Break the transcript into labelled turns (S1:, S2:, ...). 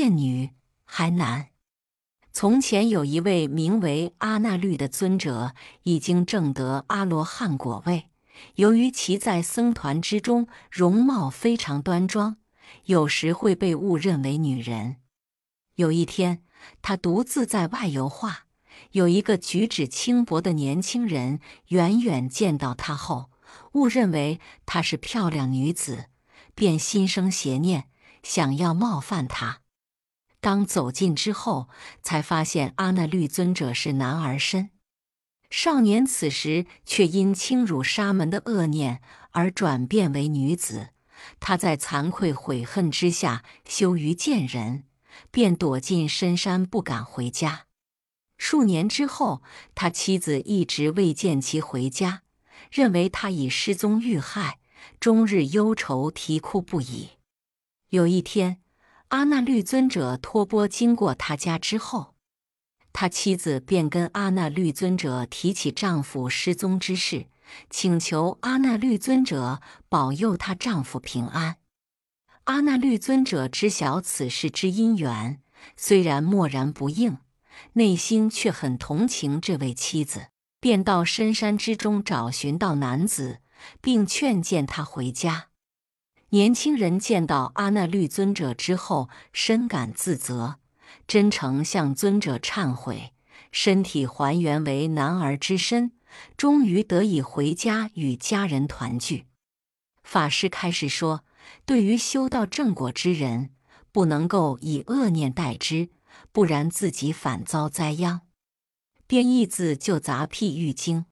S1: 变女还难。从前有一位名为阿那律的尊者，已经证得阿罗汉果位。由于其在僧团之中容貌非常端庄，有时会被误认为女人。有一天，他独自在外游画，有一个举止轻薄的年轻人远远见到他后，误认为她是漂亮女子，便心生邪念，想要冒犯她。当走近之后，才发现阿那律尊者是男儿身。少年此时却因轻辱沙门的恶念而转变为女子。他在惭愧悔恨之下，羞于见人，便躲进深山，不敢回家。数年之后，他妻子一直未见其回家，认为他已失踪遇害，终日忧愁啼哭不已。有一天，阿那律尊者托钵经过他家之后，他妻子便跟阿那律尊者提起丈夫失踪之事，请求阿那律尊者保佑她丈夫平安。阿那律尊者知晓此事之因缘，虽然默然不应，内心却很同情这位妻子，便到深山之中找寻到男子，并劝谏他回家。年轻人见到阿那律尊者之后，深感自责，真诚向尊者忏悔，身体还原为男儿之身，终于得以回家与家人团聚。法师开始说：“对于修道正果之人，不能够以恶念待之，不然自己反遭灾殃。”便一字就杂辟喻经。